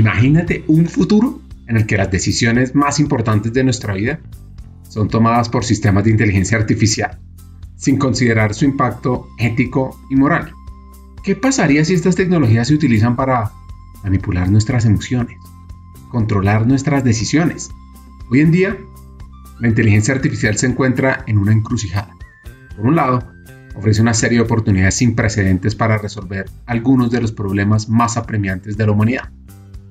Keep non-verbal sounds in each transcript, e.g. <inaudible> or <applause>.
Imagínate un futuro en el que las decisiones más importantes de nuestra vida son tomadas por sistemas de inteligencia artificial, sin considerar su impacto ético y moral. ¿Qué pasaría si estas tecnologías se utilizan para manipular nuestras emociones, controlar nuestras decisiones? Hoy en día, la inteligencia artificial se encuentra en una encrucijada. Por un lado, ofrece una serie de oportunidades sin precedentes para resolver algunos de los problemas más apremiantes de la humanidad,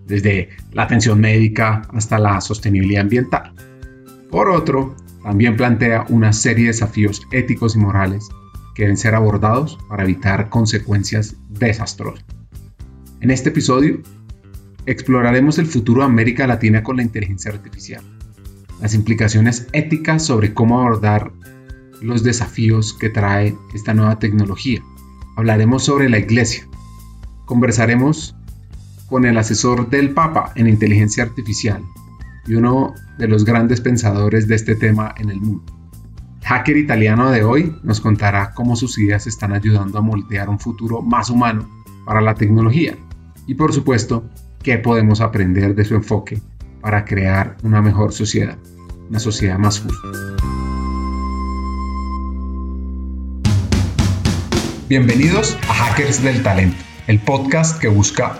desde la atención médica hasta la sostenibilidad ambiental. Por otro, también plantea una serie de desafíos éticos y morales que deben ser abordados para evitar consecuencias desastrosas. En este episodio, exploraremos el futuro de América Latina con la inteligencia artificial, las implicaciones éticas sobre cómo abordar los desafíos que trae esta nueva tecnología. Hablaremos sobre la iglesia. Conversaremos con el asesor del Papa en inteligencia artificial y uno de los grandes pensadores de este tema en el mundo. Hacker italiano de hoy nos contará cómo sus ideas están ayudando a moldear un futuro más humano para la tecnología y por supuesto qué podemos aprender de su enfoque para crear una mejor sociedad, una sociedad más justa. Bienvenidos a Hackers del Talento, el podcast que busca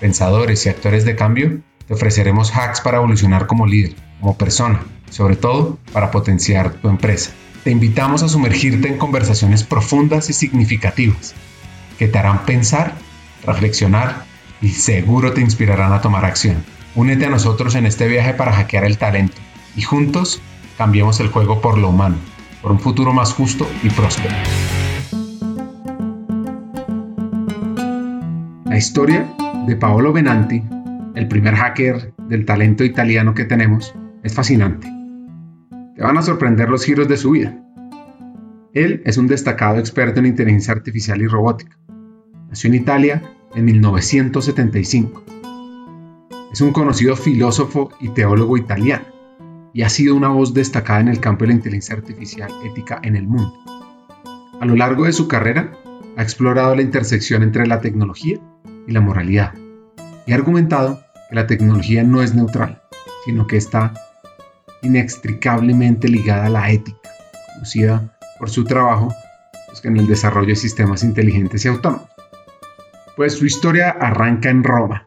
pensadores y actores de cambio, te ofreceremos hacks para evolucionar como líder, como persona, sobre todo para potenciar tu empresa. Te invitamos a sumergirte en conversaciones profundas y significativas que te harán pensar, reflexionar y seguro te inspirarán a tomar acción. Únete a nosotros en este viaje para hackear el talento y juntos cambiemos el juego por lo humano por un futuro más justo y próspero. Historia de Paolo Benanti, el primer hacker del talento italiano que tenemos, es fascinante. Te van a sorprender los giros de su vida. Él es un destacado experto en inteligencia artificial y robótica. Nació en Italia en 1975. Es un conocido filósofo y teólogo italiano y ha sido una voz destacada en el campo de la inteligencia artificial ética en el mundo. A lo largo de su carrera, ha explorado la intersección entre la tecnología y la moralidad y argumentado que la tecnología no es neutral, sino que está inextricablemente ligada a la ética, conocida por su trabajo pues, en el desarrollo de sistemas inteligentes y autónomos. Pues su historia arranca en Roma,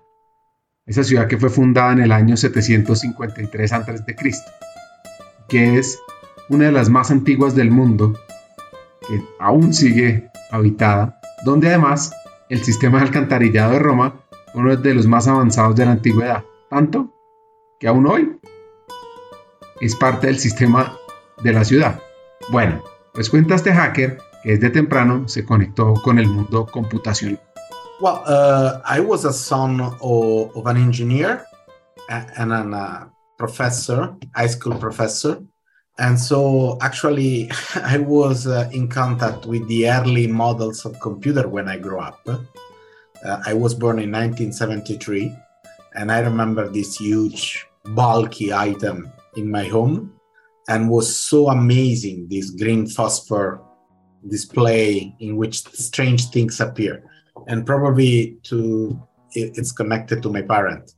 esa ciudad que fue fundada en el año 753 a.C., que es una de las más antiguas del mundo, que aún sigue habitada, donde además el sistema de alcantarillado de Roma uno de los más avanzados de la antigüedad, tanto que aún hoy es parte del sistema de la ciudad. Bueno, pues cuenta este hacker que desde temprano se conectó con el mundo computacional. Well, uh, I was a son of, of an engineer and a uh, professor, high school professor. And so actually, <laughs> I was uh, in contact with the early models of computer when I grew up. Uh, I was born in 1973, and I remember this huge, bulky item in my home, and was so amazing. This green phosphor display in which strange things appear and probably to it's connected to my parent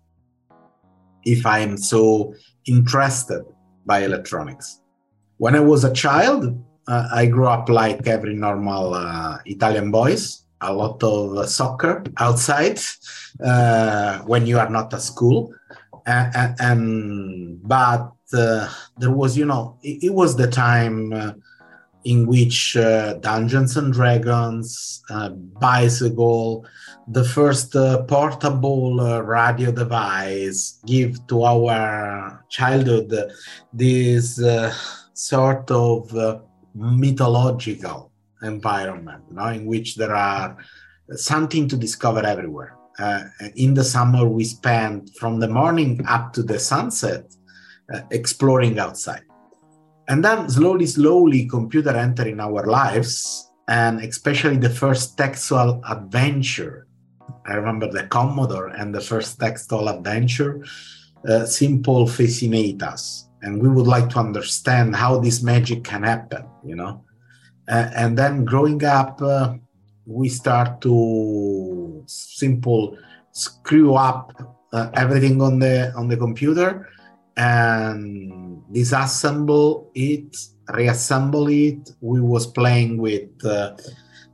if i am so interested by electronics when i was a child uh, i grew up like every normal uh, italian boys a lot of soccer outside uh, when you are not at school. And, and but uh, there was you know it, it was the time uh, in which uh, Dungeons and Dragons, Bicycle, the first portable radio device give to our childhood this sort of uh, mythological environment, you know, in which there are something to discover everywhere. Uh, in the summer, we spend from the morning up to the sunset uh, exploring outside. And then slowly, slowly, computer enter in our lives, and especially the first textual adventure. I remember the Commodore and the first textual adventure, uh, simple fascinate us, and we would like to understand how this magic can happen, you know. Uh, and then growing up, uh, we start to simple screw up uh, everything on the on the computer and disassemble it reassemble it we was playing with uh,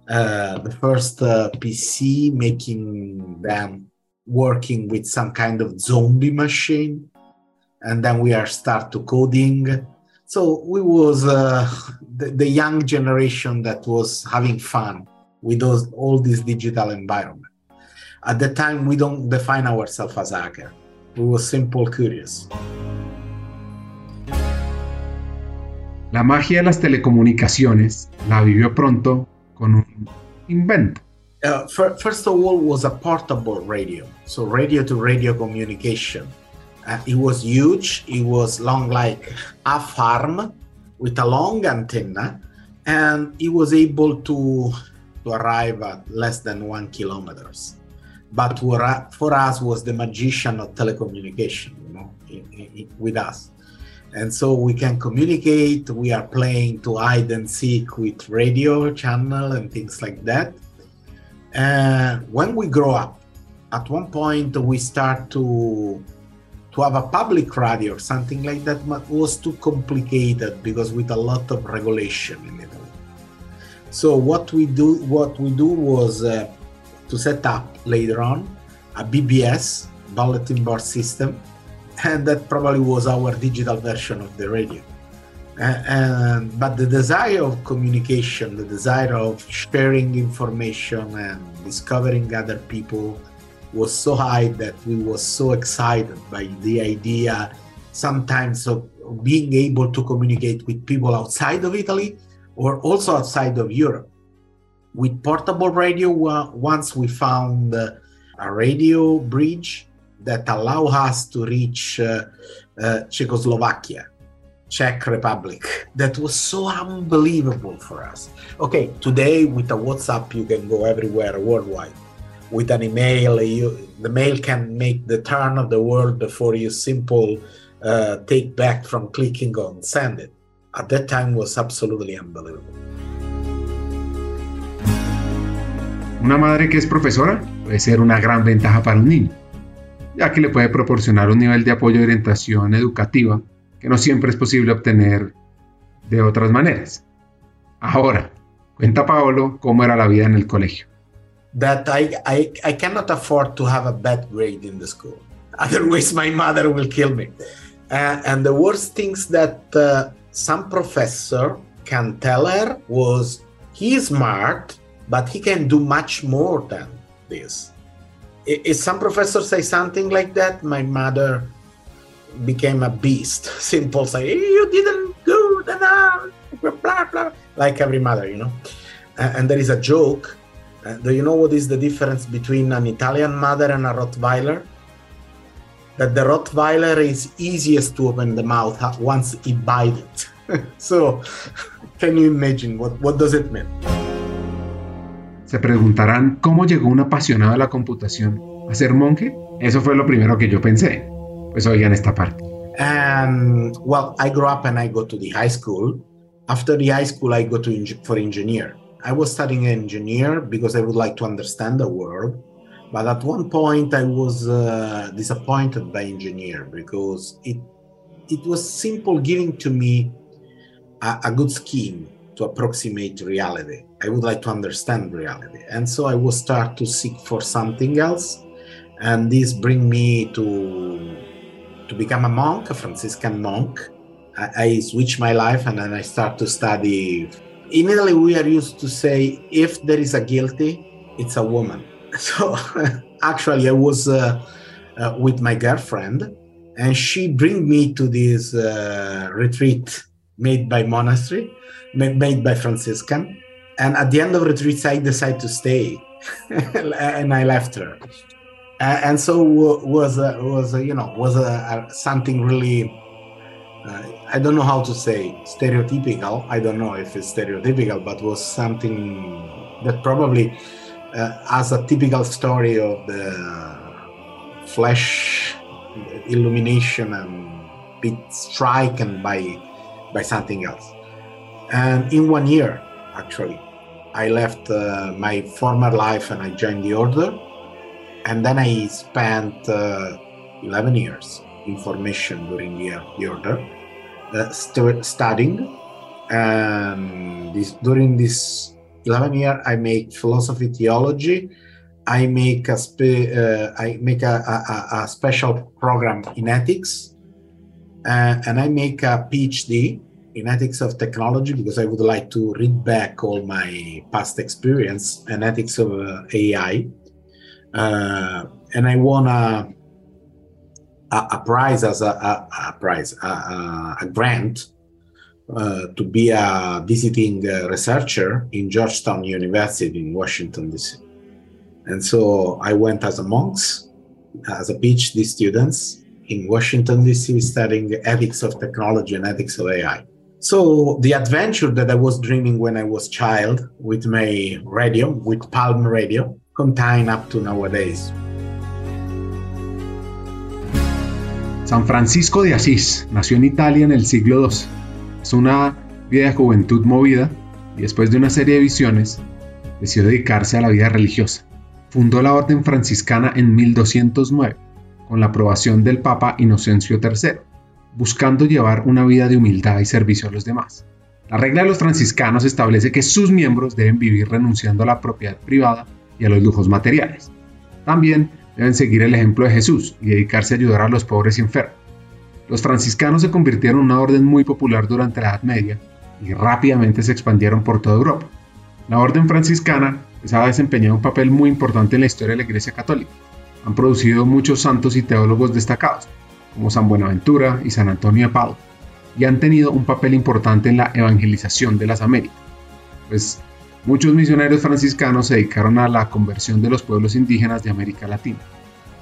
uh, the first uh, pc making them working with some kind of zombie machine and then we are start to coding. So we was uh, the, the young generation that was having fun with those, all this digital environment. At the time we don't define ourselves as hacker. We were simple curious. La magia de las telecomunicaciones la vivió pronto con un invento. Uh, first of all, was a portable radio, so radio to radio communication. Uh, it was huge. It was long like a farm with a long antenna, and it was able to to arrive at less than one kilometers. But for, us, was the magician of telecommunication, you know, with us and so we can communicate we are playing to hide and seek with radio channel and things like that and when we grow up at one point we start to to have a public radio or something like that was too complicated because with a lot of regulation in italy so what we do what we do was uh, to set up later on a bbs bulletin board system and that probably was our digital version of the radio. and but the desire of communication, the desire of sharing information and discovering other people was so high that we were so excited by the idea sometimes of being able to communicate with people outside of Italy or also outside of Europe. With portable radio, once we found a radio bridge that allow us to reach uh, uh, Czechoslovakia, Czech Republic. That was so unbelievable for us. Okay, today with a WhatsApp, you can go everywhere worldwide. With an email, you, the mail can make the turn of the world before you simple uh, take back from clicking on send it. At that time was absolutely unbelievable. Una madre que es profesora puede ser una gran ventaja para un niño ya que le puede proporcionar un nivel de apoyo y orientación educativa que no siempre es posible obtener de otras maneras. Ahora, cuenta Paolo cómo era la vida en el colegio. That I, I, I cannot afford to have a bad grade in the school. <laughs> Otherwise, my mother will kill me. And the worst things that uh, some professor can tell her was he is smart, but he can do much more than this if some professor say something like that, my mother became a beast. <laughs> Simple say, you didn't do enough, blah, blah, like every mother, you know. And there is a joke. Uh, do you know what is the difference between an Italian mother and a Rottweiler? That the Rottweiler is easiest to open the mouth once it bites it. <laughs> so, can you imagine what, what does it mean? Se preguntarán cómo llegó un apasionado de la computación a ser monje. Eso fue lo primero que yo pensé. Pues oigan esta parte. Um, well, I grew up and I go to the high school. After the high school, I go to for engineer. I was studying engineer because I would like to understand the world. But at one point, I was uh, disappointed by engineer because it it was simple giving to me a, a good scheme to approximate reality. I would like to understand reality. And so I will start to seek for something else. And this bring me to to become a monk, a Franciscan monk. I, I switch my life and then I start to study. In Italy, we are used to say if there is a guilty, it's a woman. <laughs> So actually, I was uh, uh, with my girlfriend, and she bring me to this uh, retreat made by monastery made by Franciscan. And at the end of retreats, I decided to stay, <laughs> and I left her. and so was was you know was something really I don't know how to say stereotypical. I don't know if it's stereotypical, but was something that probably uh, has a typical story of the flash illumination and be stricken by by something else. And in one year, actually, I left uh, my former life and I joined the order and then I spent uh, 11 years in formation during the, the order, uh, st- studying. And this, during this 11 year, I make philosophy, theology. I make a spe- uh, I make a, a, a, special program in ethics, uh, and I make a PhD in ethics of technology because I would like to read back all my past experience and ethics of uh, AI uh, and I won a a, a prize as a, a, a prize a, grant uh, to be a visiting uh, researcher in Georgetown University in Washington D.C. And so I went as a monks, as a PhD students in Washington D.C. studying ethics of technology and ethics of AI. So the adventure that I was dreaming when I was child with my radio, with Palm Radio, contained up to nowadays. San Francisco de Asís nació en Italia en el siglo II. Es una vida de juventud movida y después de una serie de visiones decidió dedicarse a la vida religiosa. Fundó la Orden Franciscana en 1209 con la aprobación del Papa Inocencio III, buscando llevar una vida de humildad y servicio a los demás. La regla de los franciscanos establece que sus miembros deben vivir renunciando a la propiedad privada y a los lujos materiales. También deben seguir el ejemplo de Jesús y dedicarse a ayudar a los pobres y enfermos. Los franciscanos se convirtieron en una orden muy popular durante la Edad Media y rápidamente se expandieron por toda Europa. La orden franciscana pues, ha desempeñado un papel muy importante en la historia de la Iglesia Católica. Han producido muchos santos y teólogos destacados, como San Buenaventura y San Antonio de Padua, y han tenido un papel importante en la evangelización de las Américas, pues Muchos misioneros franciscanos se dedicaron a la conversión de los pueblos indígenas de América Latina.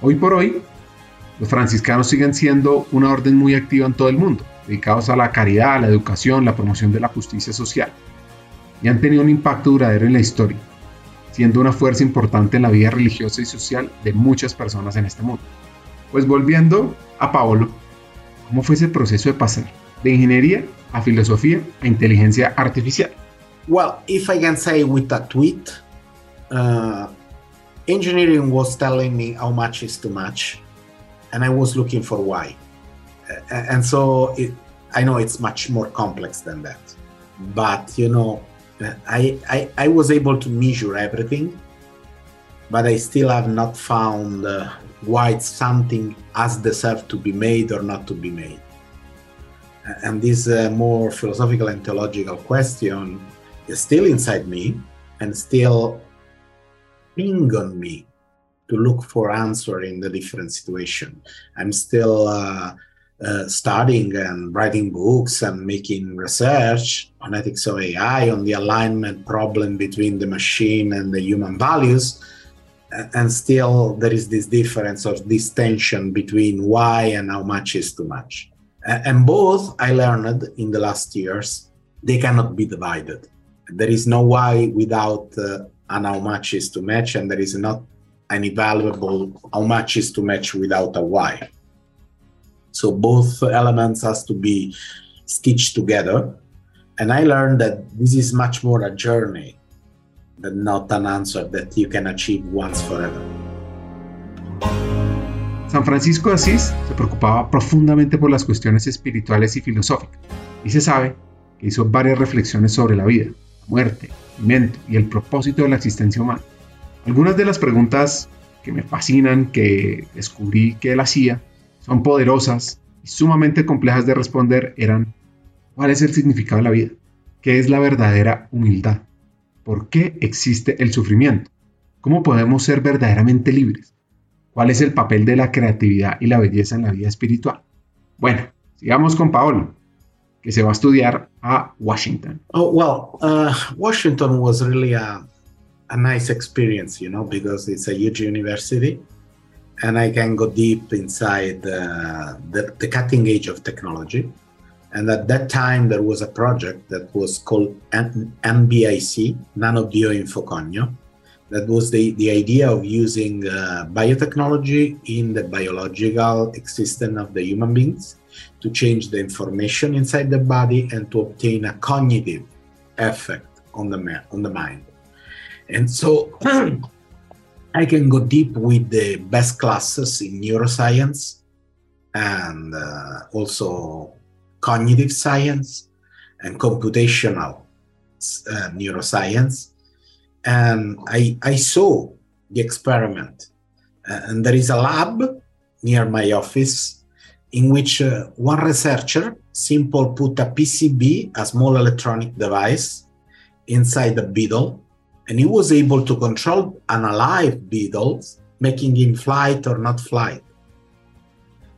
Hoy por hoy, los franciscanos siguen siendo una orden muy activa en todo el mundo, dedicados a la caridad, la educación, la promoción de la justicia social, y han tenido un impacto duradero en la historia, siendo una fuerza importante en la vida religiosa y social de muchas personas en este mundo. Pues volviendo a Paolo, ¿cómo fue ese proceso de pasar de ingeniería a filosofía a inteligencia artificial? Well, if I can say with a tweet, uh, engineering was telling me how much is too much, and I was looking for why. And so it, I know it's much more complex than that. But you know, I, I, I was able to measure everything, but I still have not found uh, why something has deserved to be made or not to be made. And this uh, more philosophical and theological question still inside me and still ping on me to look for answer in the different situation. I'm still uh, uh, studying and writing books and making research on ethics of AI, on the alignment problem between the machine and the human values. And still, there is this difference of this tension between why and how much is too much. And both I learned in the last years, they cannot be divided there is no why without uh, an how much is to match, and there is not any valuable how much is to match without a why. So both elements has to be stitched together. And I learned that this is much more a journey than not an answer that you can achieve once forever. San Francisco de Asís se preocupaba profundamente por las cuestiones espirituales y filosóficas, y se sabe que hizo varias reflexiones sobre la vida, muerte, alimento y el propósito de la existencia humana. Algunas de las preguntas que me fascinan, que descubrí que él hacía, son poderosas y sumamente complejas de responder, eran ¿cuál es el significado de la vida? ¿Qué es la verdadera humildad? ¿Por qué existe el sufrimiento? ¿Cómo podemos ser verdaderamente libres? ¿Cuál es el papel de la creatividad y la belleza en la vida espiritual? Bueno, sigamos con Paolo. Que se va a estudiar a Washington. Oh, well, uh, Washington was really a, a nice experience, you know, because it's a huge university and I can go deep inside uh, the, the cutting edge of technology. And at that time, there was a project that was called NBIC, Nanobioinfocogno. That was the, the idea of using uh, biotechnology in the biological existence of the human beings to change the information inside the body and to obtain a cognitive effect on the, on the mind. And so <clears throat> I can go deep with the best classes in neuroscience and uh, also cognitive science and computational uh, neuroscience. And I, I saw the experiment. Uh, and there is a lab near my office in which uh, one researcher simple put a PCB, a small electronic device, inside the beetle and he was able to control an alive beetle, making him flight or not flight.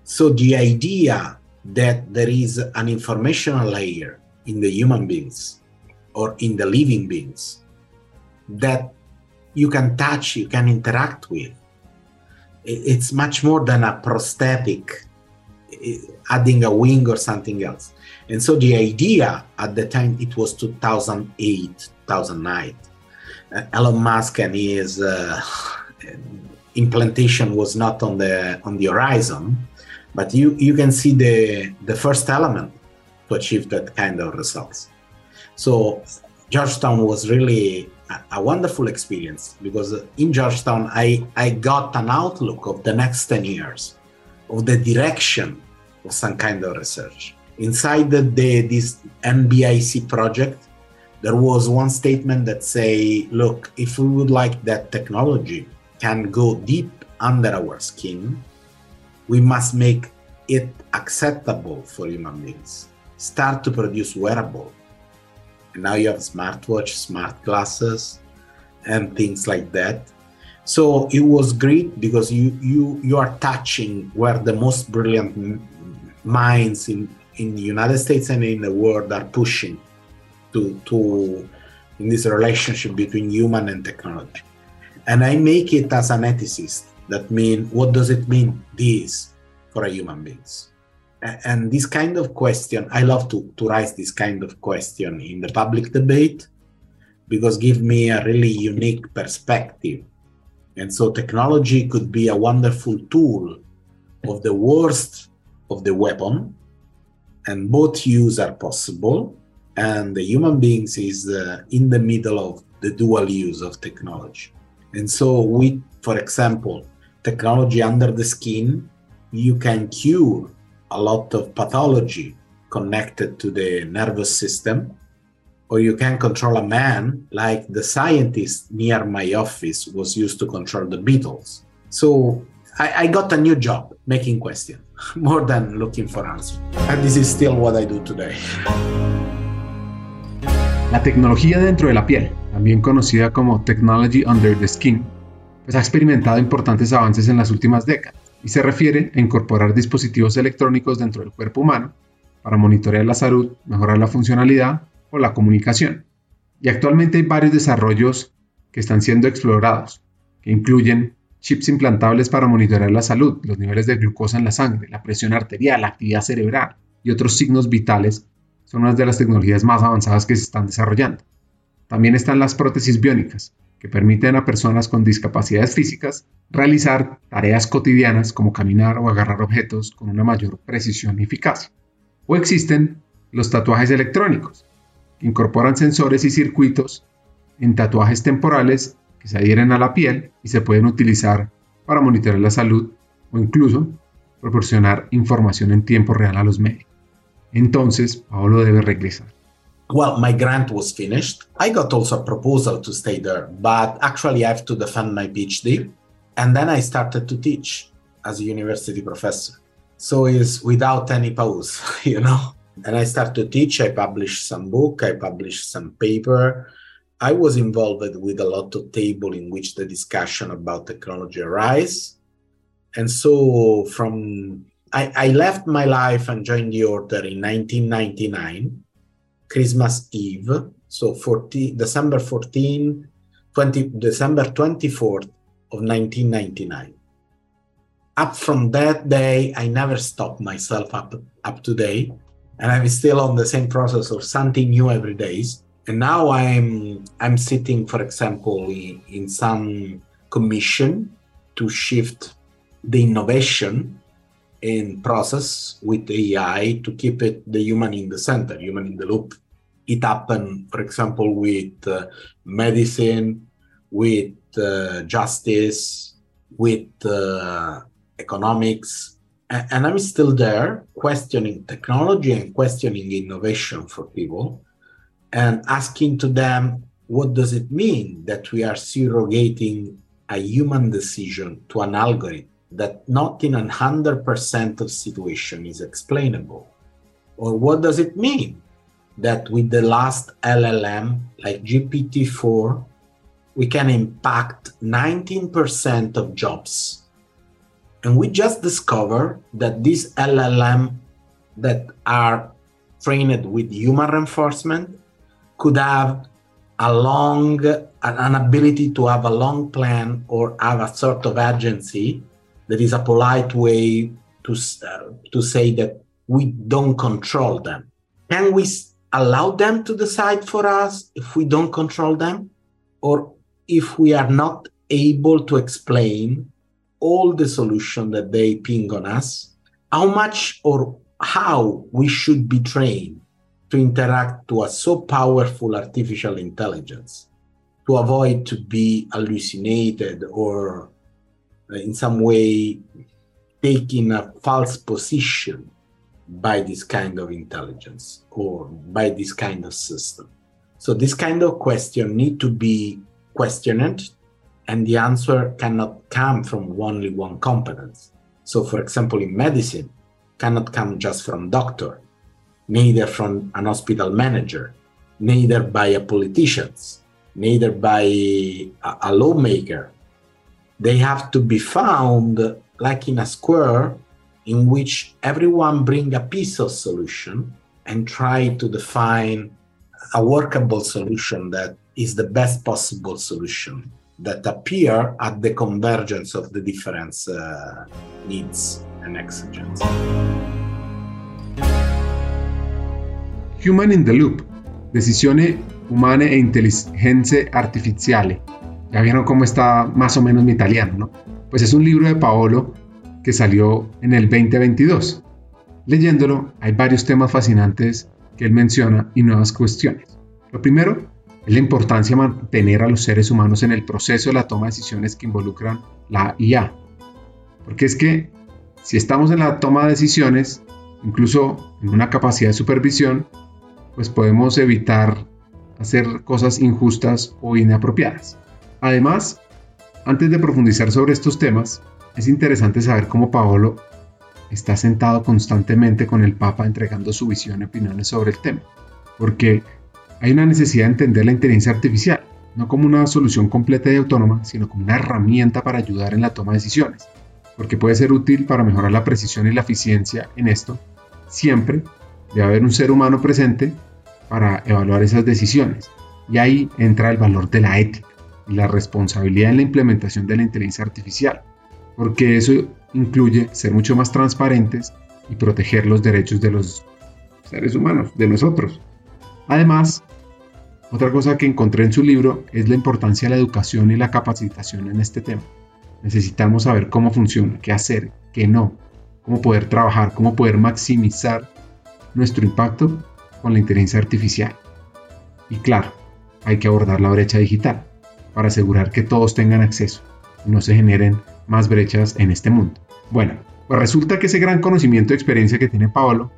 So the idea that there is an informational layer in the human beings or in the living beings that you can touch, you can interact with, it's much more than a prosthetic adding a wing or something else. And so the idea at the time, it was 2008, 2009 uh, Elon Musk and his uh, <sighs> implantation was not on the on the horizon, but you you can see the the first element to achieve that kind of results. So Georgetown was really a, a wonderful experience because in Georgetown I I got an outlook of the next ten years, of the direction of some kind of research. Inside the, the this NBIC project there was one statement that say look if we would like that technology can go deep under our skin we must make it acceptable for human beings. Start to produce wearable. And now you have smartwatch smart glasses and things like that so it was great because you you you are touching where the most brilliant minds in in the united states and in the world are pushing to, to in this relationship between human and technology. And I make it as an ethicist. That mean what does it mean this for a human beings? And this kind of question, I love to, to raise this kind of question in the public debate because give me a really unique perspective. And so technology could be a wonderful tool of the worst of the weapon, and both use are possible and the human beings is uh, in the middle of the dual use of technology. And so we, for example technology under the skin you can cure a lot of pathology connected to the nervous system or you can control a man like the scientist near my office was used to control the beetles so I, I got a new job making questions <laughs> more than looking for answers. And this is still what i do today. La tecnología dentro de la piel, también conocida como Technology Under the Skin, pues ha experimentado importantes avances en las últimas décadas y se refiere a incorporar dispositivos electrónicos dentro del cuerpo humano para monitorear la salud, mejorar la funcionalidad o la comunicación. Y actualmente hay varios desarrollos que están siendo explorados, que incluyen chips implantables para monitorear la salud, los niveles de glucosa en la sangre, la presión arterial, la actividad cerebral y otros signos vitales son unas de las tecnologías más avanzadas que se están desarrollando. También están las prótesis biónicas, que permiten a personas con discapacidades físicas realizar tareas cotidianas como caminar o agarrar objetos con una mayor precisión y eficacia. O existen los tatuajes electrónicos, incorporan sensores y circuitos en tatuajes temporales que se adhieren a la piel y se pueden utilizar para monitorear la salud o incluso proporcionar información en tiempo real a los médicos. Entonces, Paolo debe regresar. Well, my grant was finished. I got also a proposal to stay there, but actually I have to defend my PhD. And then I started to teach as a university professor. So it's without any pause, <laughs> you know. And I started to teach, I published some book, I published some paper. I was involved with a lot of table in which the discussion about technology arise. And so from I, I left my life and joined the order in 1999, Christmas Eve. So 14, December 14, 20, December 24th of 1999. up from that day, I never stopped myself up up to date, and I'm still on the same process of something new every day. And now I'm I'm sitting, for example, in, in some commission to shift the innovation in process with AI to keep it the human in the center, human in the loop. It happened, for example, with uh, medicine, with uh, justice, with uh, economics, and, I'm still there questioning technology and questioning innovation for people, and asking to them, what does it mean that we are surrogating a human decision to an algorithm that not in hundred percent of situation is explainable? Or what does it mean that with the last LLM like GPT-4, we can impact 19% of jobs. And we just discovered that these LLM that are trained with human reinforcement could have a long an ability to have a long plan or have a sort of agency that is a polite way to uh, to say that we don't control them. Can we allow them to decide for us if we don't control them? Or if we are not able to explain all the solution that they ping on us how much or how we should be trained to interact to a so powerful artificial intelligence to avoid to be hallucinated or uh, in some way taking a false position by this kind of intelligence or by this kind of system. So this kind of question need to be questioned and the answer cannot come from only one competence so for example in medicine cannot come just from doctor neither from an hospital manager, neither by a politician, neither by a, a lawmaker. They have to be found like in a square in which everyone bring a piece of solution and try to define a workable solution that is the best possible solution that appear at the convergence of the different uh, needs and exigencies. Human in the Loop, Decisione umane e intelligenze artificiali. Ya vieron cómo está más o menos mi italiano, ¿no? Pues es un libro de Paolo que salió en el 2022. Leyéndolo, hay varios temas fascinantes que él menciona y nuevas cuestiones. Lo primero es la importancia de mantener a los seres humanos en el proceso de la toma de decisiones que involucran la IA. Porque es que si estamos en la toma de decisiones, incluso en una capacidad de supervisión, pues podemos evitar hacer cosas injustas o inapropiadas. Además, antes de profundizar sobre estos temas, es interesante saber cómo Paolo está sentado constantemente con el Papa entregando su visión y opiniones sobre el tema, porque hay una necesidad de entender la inteligencia artificial, no como una solución completa y autónoma, sino como una herramienta para ayudar en la toma de decisiones, porque puede ser útil para mejorar la precisión y la eficiencia en esto, siempre debe haber un ser humano presente para evaluar esas decisiones. Y ahí entra el valor de la ética y la responsabilidad en la implementación de la inteligencia artificial, porque eso incluye ser mucho más transparentes y proteger los derechos de los seres humanos, de nosotros. Además, otra cosa que encontré en su libro es la importancia de la educación y la capacitación en este tema. Necesitamos saber cómo funciona, qué hacer, qué no, cómo poder trabajar, cómo poder maximizar nuestro impacto con la inteligencia artificial. Y claro, hay que abordar la brecha digital para asegurar que todos tengan acceso y no se generen más brechas en este mundo. Bueno, pues resulta que ese gran conocimiento y experiencia que tiene Paolo,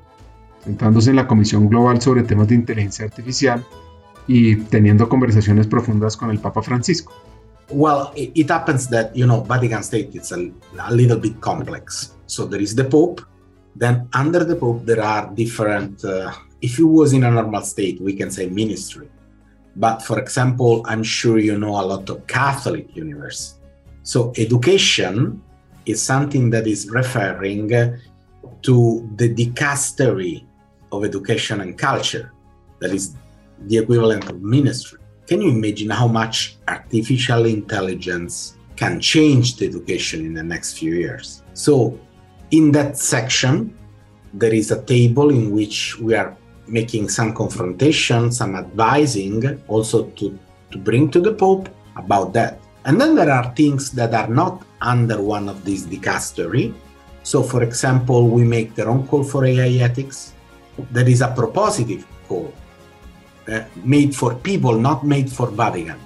sentándose en la Comisión Global sobre temas de inteligencia artificial y teniendo conversaciones profundas con el Papa Francisco. Well, it, happens that, you know, Vatican State is a, a little bit complex. So there is the Pope, then under the Pope there are different uh, if it was in a normal state, we can say ministry. But for example, I'm sure you know a lot of Catholic universities. So education is something that is referring to the dicastery of education and culture, that is the equivalent of ministry. Can you imagine how much artificial intelligence can change the education in the next few years. So, in that section, there is a table in which we are making some confrontation, some advising also to, to bring to the Pope about that. And then there are things that are not under one of these dicastery. So, for example, we make the Rome Call for AI ethics. There is a propositive call uh, made for people, not made for Vatican.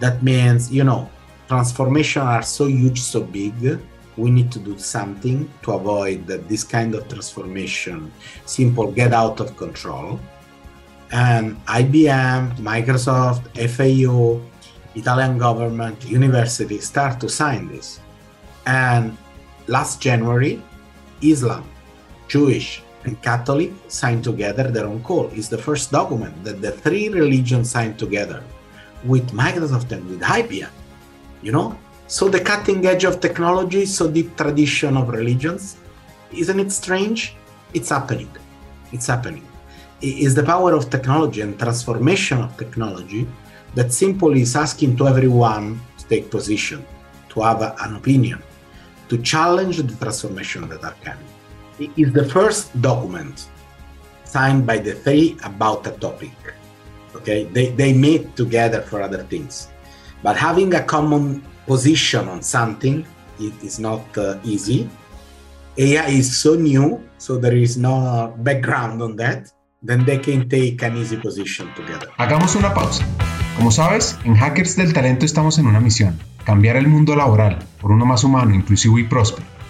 That means, you know, transformation are so huge, so big. We need to do something to avoid that this kind of transformation simple get out of control. And IBM, Microsoft, FAO, Italian government, university start to sign this. And last January, Islam, Jewish, and Catholic signed together their own call. It's the first document that the three religions signed together with Microsoft and with IBM. You know? So the cutting edge of technology, so deep tradition of religions. Isn't it strange? It's happening. It's happening. It is the power of technology and transformation of technology that simply is asking to everyone to take position, to have an opinion, to challenge the transformation that are coming. It is the first document signed by the three about a topic. Okay, they, they meet together for other things, but having a common position on something is not uh, easy. AI is so new, so there is no background on that. Then they can take an easy position together. Hagamos una pausa. Como sabes, en Hackers del Talento estamos en una misión, cambiar el mundo laboral por uno más humano, inclusivo y próspero.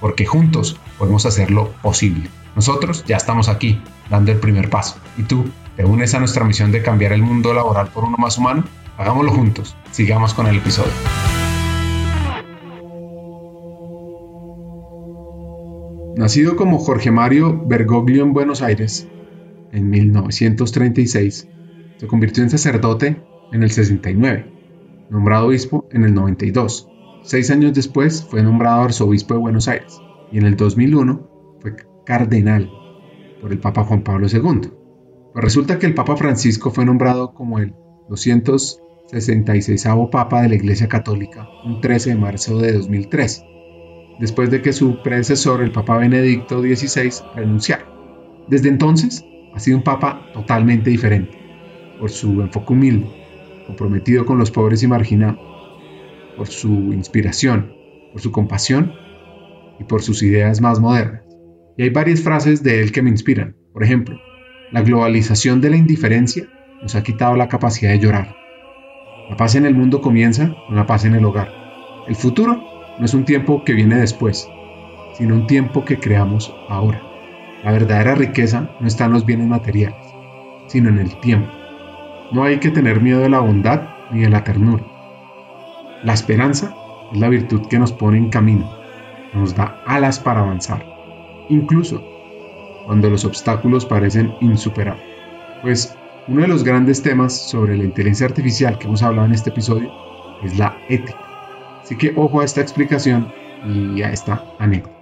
porque juntos podemos hacerlo posible. Nosotros ya estamos aquí, dando el primer paso. ¿Y tú te unes a nuestra misión de cambiar el mundo laboral por uno más humano? Hagámoslo juntos. Sigamos con el episodio. Nacido como Jorge Mario Bergoglio en Buenos Aires, en 1936, se convirtió en sacerdote en el 69, nombrado obispo en el 92. Seis años después fue nombrado arzobispo de Buenos Aires y en el 2001 fue cardenal por el Papa Juan Pablo II. Pues resulta que el Papa Francisco fue nombrado como el 266 Papa de la Iglesia Católica un 13 de marzo de 2003, después de que su predecesor, el Papa Benedicto XVI, renunciara. Desde entonces, ha sido un papa totalmente diferente, por su enfoque humilde, comprometido con los pobres y marginados, por su inspiración, por su compasión y por sus ideas más modernas. Y hay varias frases de él que me inspiran. Por ejemplo, la globalización de la indiferencia nos ha quitado la capacidad de llorar. La paz en el mundo comienza con la paz en el hogar. El futuro no es un tiempo que viene después, sino un tiempo que creamos ahora. La verdadera riqueza no está en los bienes materiales, sino en el tiempo. No hay que tener miedo de la bondad ni de la ternura. La esperanza es la virtud que nos pone en camino, nos da alas para avanzar, incluso cuando los obstáculos parecen insuperables. Pues uno de los grandes temas sobre la inteligencia artificial que hemos hablado en este episodio es la ética. Así que ojo a esta explicación y a esta anécdota.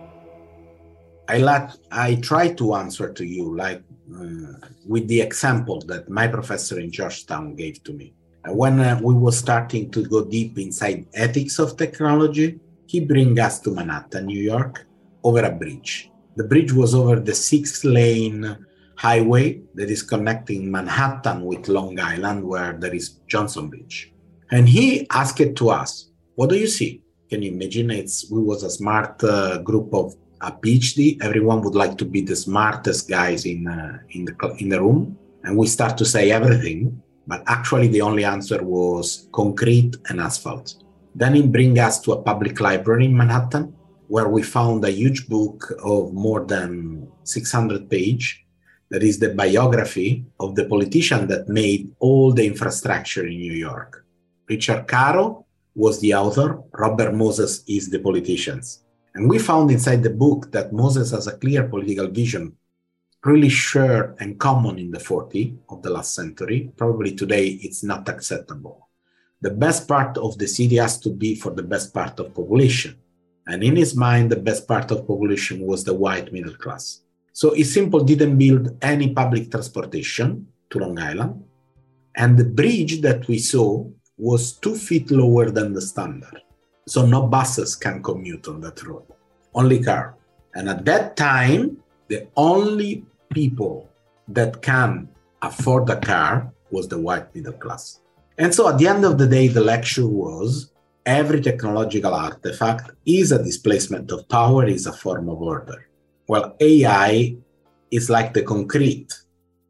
I like I try to answer to you like uh, with the example that my professor in Georgetown gave to me. When uh, we were starting to go deep inside ethics of technology, he bring us to Manhattan, New York, over a bridge. The bridge was over the six-lane highway that is connecting Manhattan with Long Island, where there is Johnson Bridge. And he asked to us, "What do you see?" Can you imagine? It's we was a smart uh, group of a PhD, everyone would like to be the smartest guys in uh, in the in the room, and we start to say everything. But actually, the only answer was concrete and asphalt. Then it bring us to a public library in Manhattan, where we found a huge book of more than 600 page. That is the biography of the politician that made all the infrastructure in New York. Richard Caro was the author, Robert Moses is the politicians. And we found inside the book that Moses has a clear political vision, really shared and common in the 40 of the last century. Probably today it's not acceptable. The best part of the city has to be for the best part of population. And in his mind, the best part of population was the white middle class. So he simply didn't build any public transportation to Long Island. And the bridge that we saw was two feet lower than the standard. So no buses can commute on that road, only car. And at that time, the only people that can afford a car was the white middle class. And so at the end of the day, the lecture was every technological artifact is a displacement of power, is a form of order. Well, AI is like the concrete,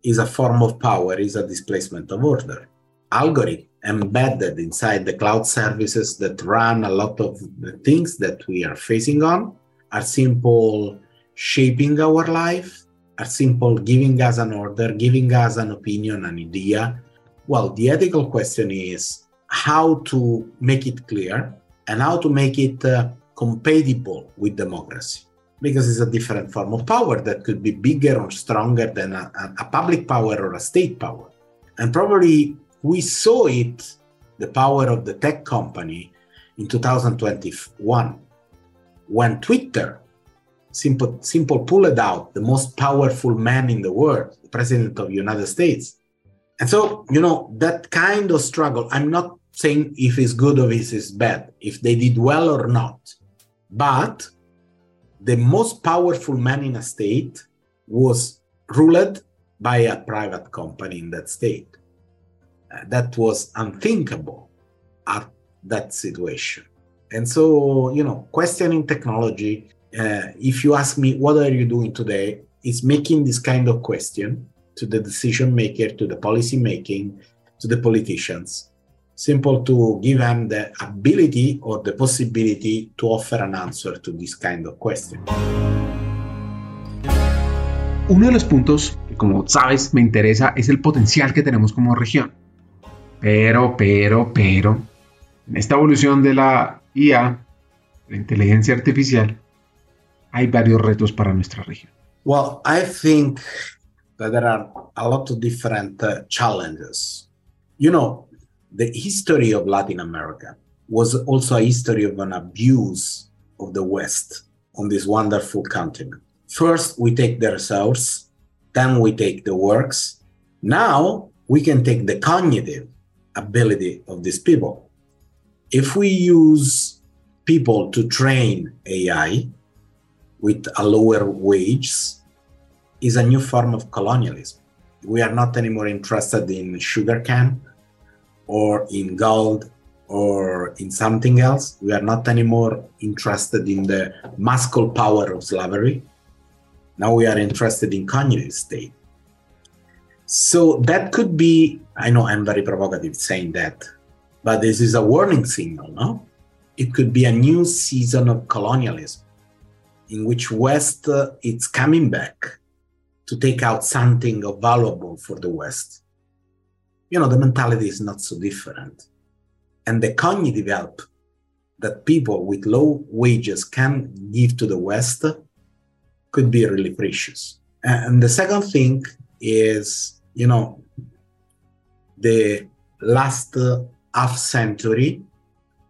is a form of power, is a displacement of order. Algorithm embedded inside the cloud services that run a lot of the things that we are facing on are simple shaping our life, are simple giving us an order, giving us an opinion, an idea. Well, the ethical question is how to make it clear and how to make it uh, compatible with democracy because it's a different form of power that could be bigger or stronger than a, a public power or a state power. And probably we saw it, the power of the tech company, in 2021 when Twitter simple, simple pulled out the most powerful man in the world, the president of the United States. And so, you know, that kind of struggle, I'm not saying if it's good or if it's bad, if they did well or not, but the most powerful man in a state was ruled by a private company in that state. Uh, that was unthinkable at that situation. And so, you know, questioning technology, uh, if you ask me, what are you doing today? Is making this kind of question to the decision maker, to the policy making, to the politicians. Simple to give them the ability or the possibility to offer an answer to this kind of question. Uno de los puntos que, como sabes, me interesa es el potencial que tenemos como región. Pero, pero, pero, en esta evolución de la IA, la inteligencia artificial, hay varios retos para nuestra región. Well, I think that there are a lot of different uh, challenges. You know, the history of Latin America was also a history of an abuse of the West on this wonderful continent. First, we take the resource, then we take the works. Now we can take the cognitive ability of these people. If we use people to train AI with a lower wage, is a new form of colonialism. We are not anymore interested in sugarcane or in gold or in something else. We are not anymore interested in the muscle power of slavery. Now we are interested in cognitive state. So that could be, I know I'm very provocative saying that, but this is a warning signal, no? It could be a new season of colonialism in which West uh, it's coming back to take out something valuable for the West you know, the mentality is not so different. And the cognitive help that people with low wages can give to the West could be really precious. And the second thing is, you know, the last half century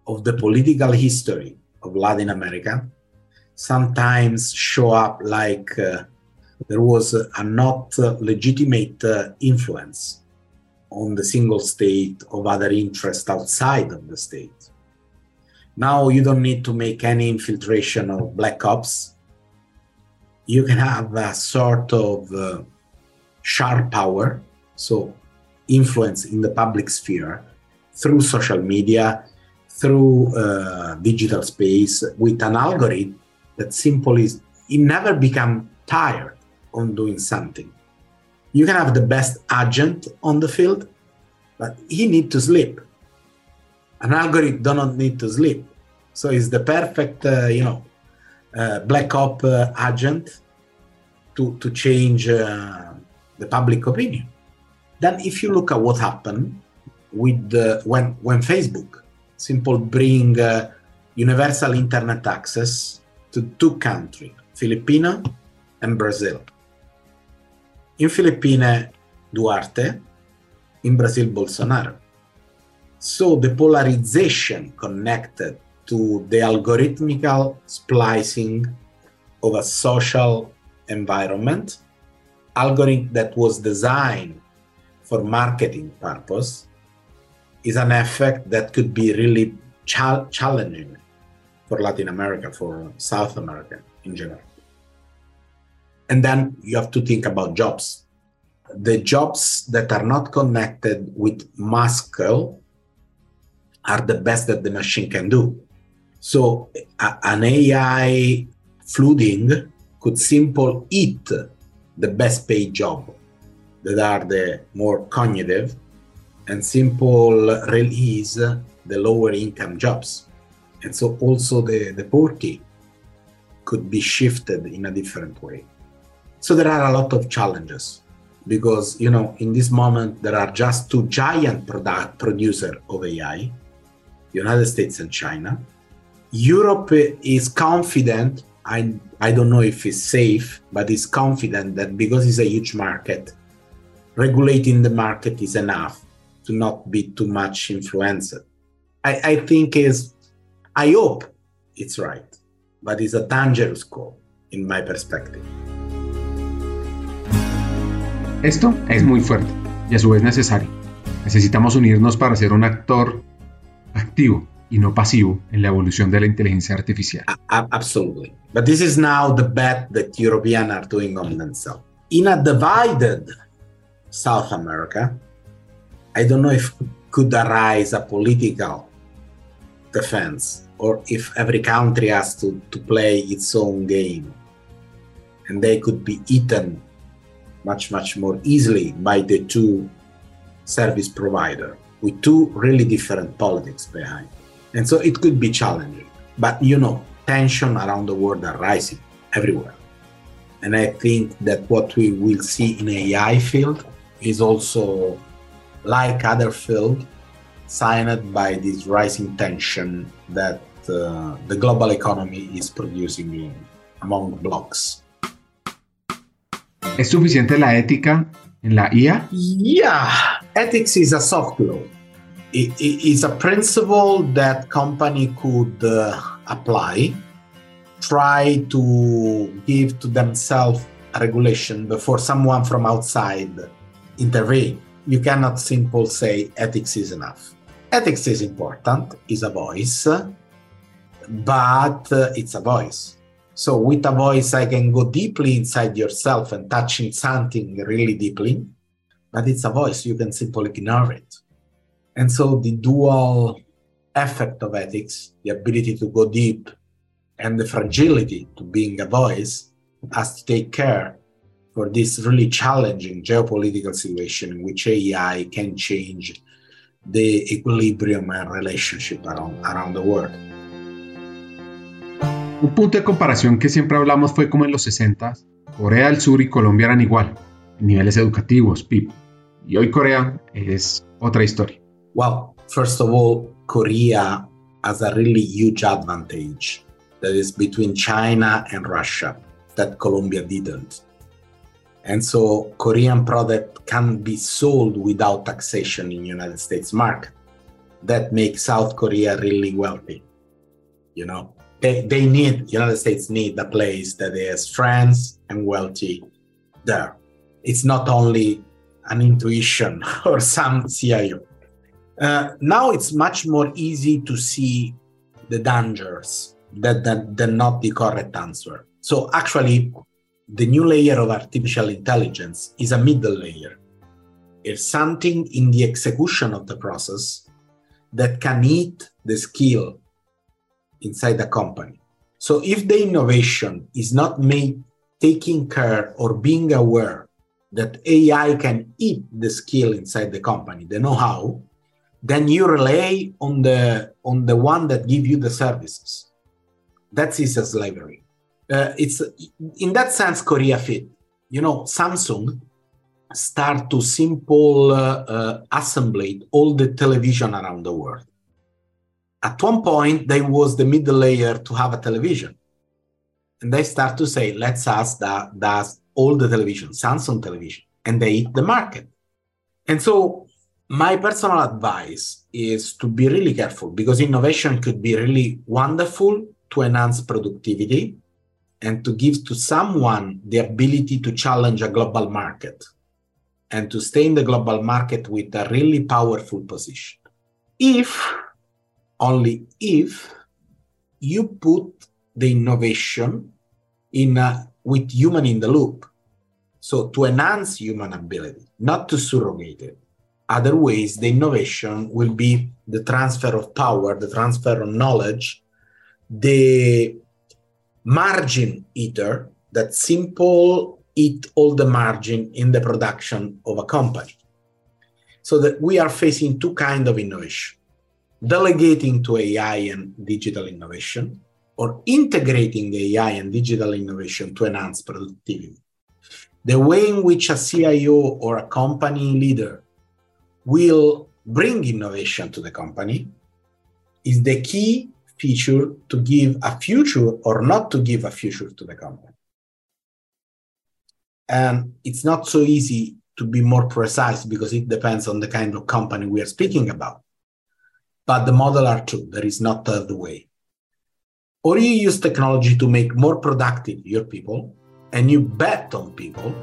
of the political history of Latin America sometimes show up like uh, there was a not legitimate uh, influence on the single state of other interests outside of the state. Now you don't need to make any infiltration of black ops. You can have a sort of uh, sharp power, so influence in the public sphere through social media, through uh, digital space with an algorithm that simple is, it never become tired on doing something you can have the best agent on the field, but he need to sleep. An algorithm do not need to sleep, so it's the perfect, uh, you know, uh, black op uh, agent to to change uh, the public opinion. Then, if you look at what happened with the, when when Facebook simple bring uh, universal internet access to two countries, Filipino and Brazil. In Philippines, Duterte, in Brazil, Bolsonaro. So the polarization connected to the algorithmical splicing of a social environment, algorithm that was designed for marketing purpose, is an effect that could be really challenging for Latin America, for South America in general. And then you have to think about jobs. The jobs that are not connected with muscle are the best that the machine can do. So an AI flooding could simply eat the best paid job that are the more cognitive and simple release the lower income jobs. And so also the, the poverty could be shifted in a different way. So there are a lot of challenges because you know in this moment there are just two giant product producer of AI, United States and China. Europe is confident. I I don't know if it's safe, but it's confident that because it's a huge market, regulating the market is enough to not be too much influenced. I, I think is I hope it's right, but it's a dangerous call in my perspective. Esto es muy fuerte y a su vez necesario. Necesitamos unirnos para ser un actor activo y no pasivo en la evolución de la inteligencia artificial. Absolutely. But this is now the bet that Europeans are doing on themselves. In a divided South America, I don't know if could arise a political defense or if every country has to, to play its own game and they could be eaten much, much more easily by the two service provider with two really different politics behind. And so it could be challenging. But you know, tension around the world are rising everywhere. And I think that what we will see in AI field is also like other field signed by this rising tension that uh, the global economy is producing among blocks. ¿Es suficiente la ética en la IA? Yeah, ethics is a soft law. It, it is a principle that company could uh, apply, try to give to themselves a regulation before someone from outside intervene. You cannot simply say ethics is enough. Ethics is important, is a voice, but uh, it's a voice so with a voice, I can go deeply inside yourself and touching something really deeply, but it's a voice. You can simply ignore it. And so the dual effect of ethics, the ability to go deep and the fragility to being a voice has to take care for this really challenging geopolitical situation in which AI can change the equilibrium and relationship around, around the world. Un punto de comparación que siempre hablamos fue como en los 60, Corea del Sur y Colombia eran igual, en niveles educativos, PIB. Y hoy Corea es otra historia. Well, first of all, Korea has a really huge advantage that is between China and Russia that Colombia didn't. And so Korean product can be sold without taxation in United States market. That makes South Korea really wealthy. You know, they, they need the united states need a place that is friends and wealthy there. It's not only an intuition <laughs> or some cio uh, now it's much more easy to see the dangers that, that than not the correct answer. So actually the new layer of artificial intelligence is a middle layer. It's something in the execution of the process that can eat the skill inside the company. So if the innovation is not made taking care or being aware that AI can eat the skill inside the company, the know-how, then you rely on the on the one that give you the services. That is a slavery. Uh, it's in that sense Korea fit. You know, Samsung start to simple uh, uh, all the television around the world at one point, they was the middle layer to have a television. And they start to say, let's ask that does all the television, Samsung television, and they eat the market. And so my personal advice is to be really careful because innovation could be really wonderful to enhance productivity and to give to someone the ability to challenge a global market and to stay in the global market with a really powerful position. If, only if, you put the innovation in with human in the loop. So to enhance human ability, not to surrogate it. Other ways, the innovation will be the transfer of power, the transfer of knowledge, the margin eater that simple eat all the margin in the production of a company. So that we are facing two kind of innovation. Delegating to AI and digital innovation or integrating AI and digital innovation to enhance productivity. The way in which a CIO or a company leader will bring innovation to the company is the key feature to give a future or not to give a future to the company. And it's not so easy to be more precise because it depends on the kind of company we are speaking about. But the model are two. There is not the other way. Or you use technology to make more productive your people and you bet on people,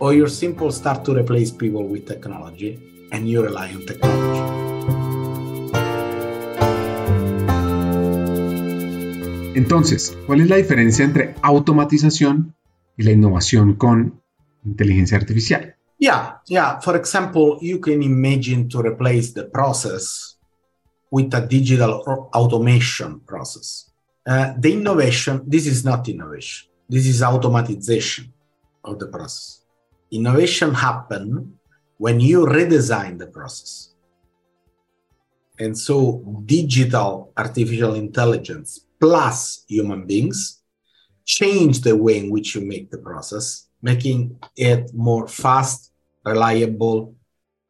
or you simple start to replace people with technology and you rely on technology. Entonces, ¿cuál es la diferencia entre automatización y la innovación con inteligencia artificial? Yeah, yeah. For example, you can imagine to replace the process with a digital automation process. Uh, the innovation, this is not innovation. This is automatization of the process. Innovation happen when you redesign the process. And so digital artificial intelligence plus human beings change the way in which you make the process, making it more fast, reliable,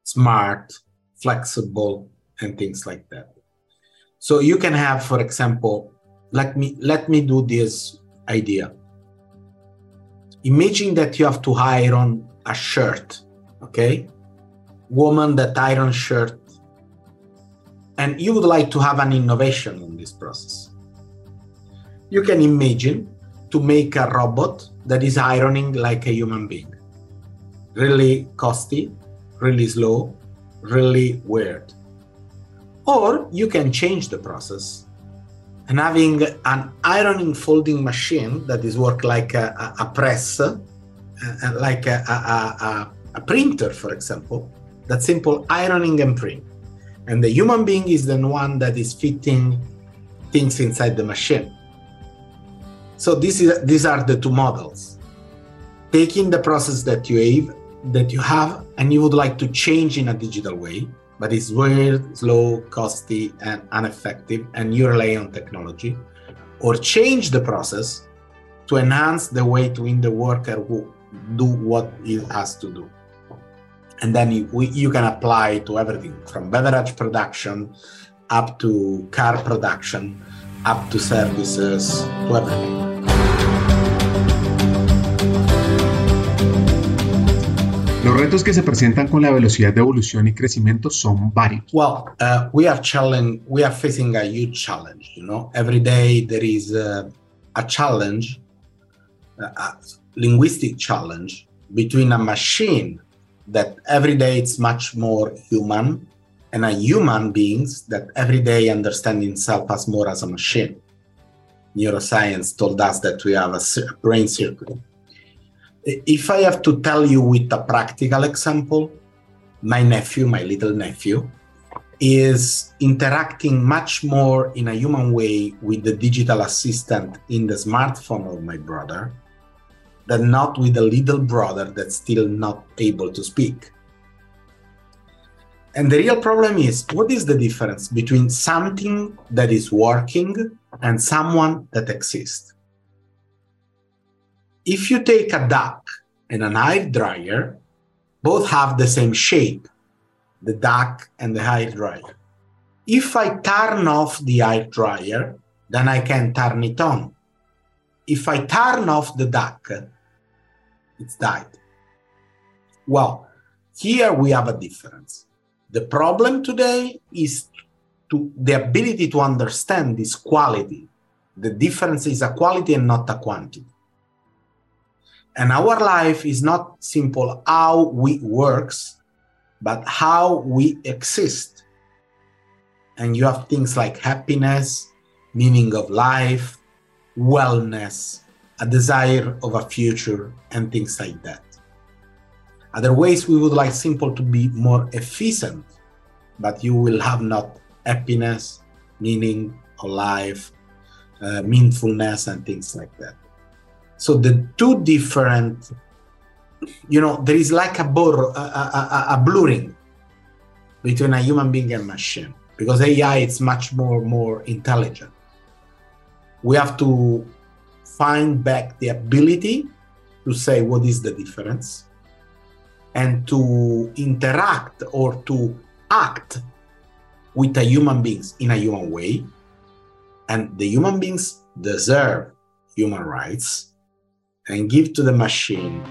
smart, flexible, and things like that. So you can have, for example, let me let me do this idea. Imagine that you have to iron a shirt, okay? Woman that iron shirt, and you would like to have an innovation in this process you can imagine to make a robot that is ironing like a human being. Really costly, really slow, really weird. Or you can change the process and having an ironing folding machine that is work like a, a, a press, uh, uh like a, a, printer, for example, that simple ironing and print. And the human being is the one that is fitting things inside the machine. So this is, these are the two models. Taking the process that you have, that you have, and you would like to change in a digital way, but it's weird, slow, costly, and ineffective, and you rely on technology, or change the process to enhance the way to in the worker who do what he has to do. And then you, you can apply to everything from beverage production up to car production, up to services, to everything. Retos que se presentan con la velocidad de evolución y crecimiento son varios. Well, uh, we are challenge, we are facing a huge challenge. You know, every day there is a, a challenge, a linguistic challenge between a machine that every day it's much more human and a human beings that every day understand himself as more as a machine. Neuroscience told us that we have a brain circuit if I have to tell you with a practical example, my nephew, my little nephew, is interacting much more in a human way with the digital assistant in the smartphone of my brother than not with the little brother that's still not able to speak. And the real problem is what is the difference between something that is working and someone that exists? If you take a duck and an hair dryer, both have the same shape, the duck and the hair dryer. If I turn off the air dryer, then I can turn it on. If I turn off the duck, it's died. Well, here we have a difference. The problem today is to the ability to understand this quality. The difference is a quality and not a quantity. And our life is not simple how we works, but how we exist. And you have things like happiness, meaning of life, wellness, a desire of a future, and things like that. Other ways we would like simple to be more efficient, but you will have not happiness, meaning of life, uh, meaningfulness, and things like that. So the two different, you know, there is like a, blur, a, a, a blurring between a human being and machine because AI is much more more intelligent. We have to find back the ability to say what is the difference and to interact or to act with a human beings in a human way and the human beings deserve human rights and give to the machine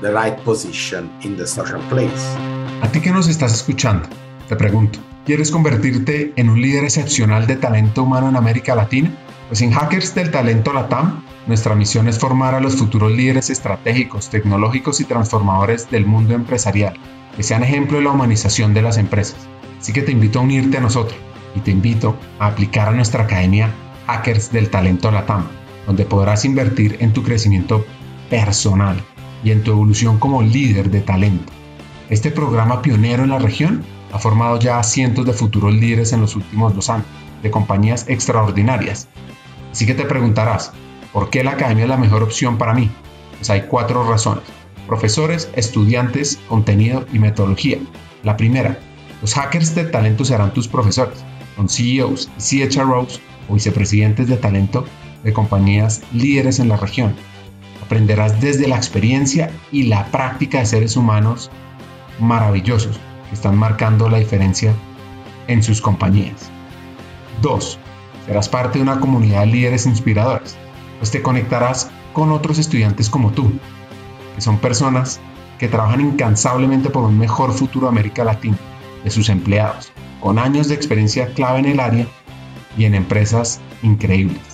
the right position in the social place. A ti que nos estás escuchando, te pregunto, ¿quieres convertirte en un líder excepcional de talento humano en América Latina? Pues en Hackers del Talento Latam, nuestra misión es formar a los futuros líderes estratégicos, tecnológicos y transformadores del mundo empresarial, que sean ejemplo de la humanización de las empresas. Así que te invito a unirte a nosotros y te invito a aplicar a nuestra academia Hackers del Talento Latam donde podrás invertir en tu crecimiento personal y en tu evolución como líder de talento. Este programa pionero en la región ha formado ya a cientos de futuros líderes en los últimos dos años, de compañías extraordinarias. Así que te preguntarás, ¿por qué la academia es la mejor opción para mí? Pues hay cuatro razones. Profesores, estudiantes, contenido y metodología. La primera, los hackers de talento serán tus profesores. Son CEOs y CHROs o vicepresidentes de talento de compañías líderes en la región. Aprenderás desde la experiencia y la práctica de seres humanos maravillosos que están marcando la diferencia en sus compañías. 2. Serás parte de una comunidad de líderes inspiradores, pues te conectarás con otros estudiantes como tú, que son personas que trabajan incansablemente por un mejor futuro de América Latina, de sus empleados, con años de experiencia clave en el área y en empresas increíbles.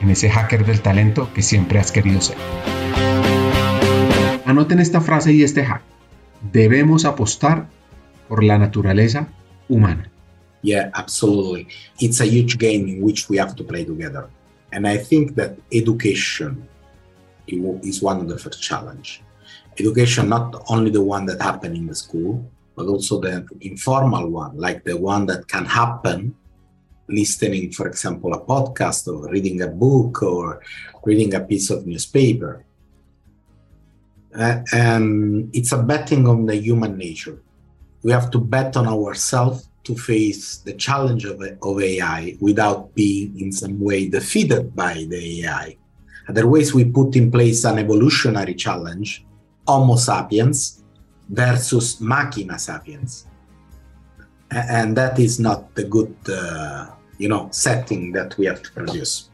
en ese hacker del talento que siempre has querido ser. Anoten esta frase y este hack. Debemos apostar por la naturaleza humana. Yeah, absolutely. It's a huge game in which we have to play together. And I think that education is one of the first challenge. Education, not only the one that happened in the school, but also the informal one, like the one that can happen listening, for example, a podcast or reading a book or reading a piece of newspaper. Uh, and it's a betting on the human nature. We have to bet on ourselves to face the challenge of, of AI without being in some way defeated by the AI. Otherwise, we put in place an evolutionary challenge, Homo sapiens versus Machina sapiens. And that is not the good uh, you know setting that we have to produce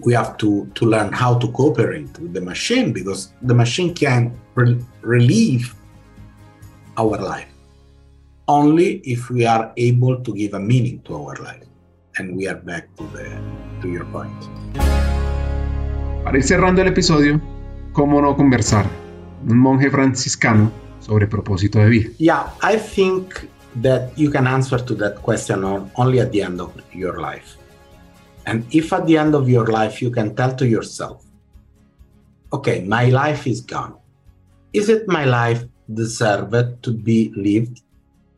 we have to to learn how to cooperate with the machine because the machine can re- relieve our life only if we are able to give a meaning to our life and we are back to the to your point. Para ir cerrando el episodio, ¿cómo no conversar? Un monje franciscano sobre propósito de vida. Yeah, I think that you can answer to that question only at the end of your life. And if at the end of your life you can tell to yourself, okay, my life is gone. Is it my life deserved to be lived?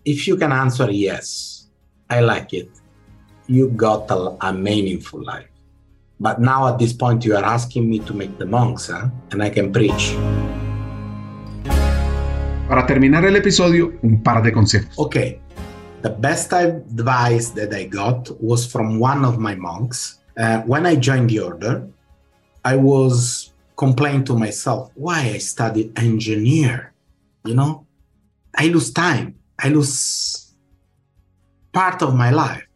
If you can answer yes, I like it, you got a, a meaningful life. But now at this point, you are asking me to make the monks, huh? and I can preach. Para terminar el episodio, un par de consejos. Okay, the best advice that I got was from one of my monks. Uh, when I joined the order, I was complaining to myself why I studied engineer. You know, I lose time. I lose part of my life.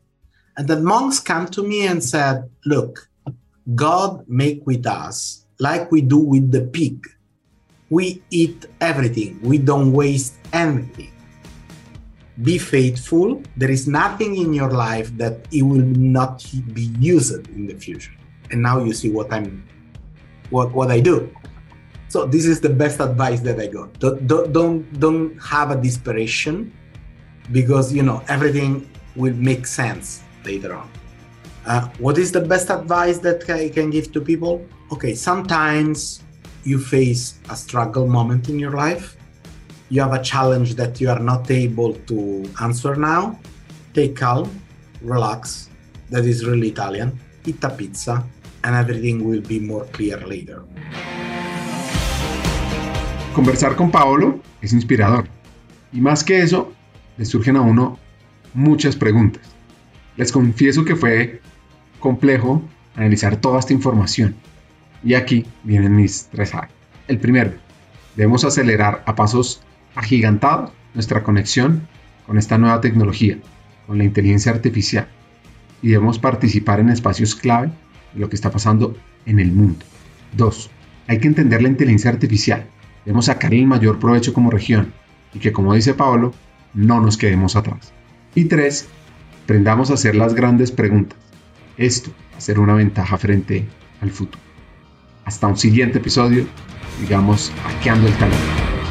And the monks come to me and said, "Look, God make with us like we do with the pig. We eat everything. We don't waste anything. Be faithful. There is nothing in your life that it will not be used in the future. And now you see what I'm, what what I do. So this is the best advice that I got. Don't don't don't, have a desperation, because you know everything will make sense later on. Uh, what is the best advice that I can give to people? Okay, sometimes you face a struggle moment in your life. You have a challenge that you are not able to answer now. Take calm, relax. That is really Italian. Eat a pizza, and everything will be more clear later. Conversar con Paolo es inspirador. Y más que eso, le surgen a uno muchas preguntas. Les confieso que fue complejo analizar toda esta información. Y aquí vienen mis tres A. El primero, debemos acelerar a pasos agigantados nuestra conexión con esta nueva tecnología, con la inteligencia artificial. Y debemos participar en espacios clave de lo que está pasando en el mundo. Dos, hay que entender la inteligencia artificial. Debemos sacarle el mayor provecho como región y que, como dice Pablo, no nos quedemos atrás. Y tres, aprendamos a hacer las grandes preguntas. Esto va a ser una ventaja frente al futuro. Hasta un siguiente episodio, digamos, hackeando el talento.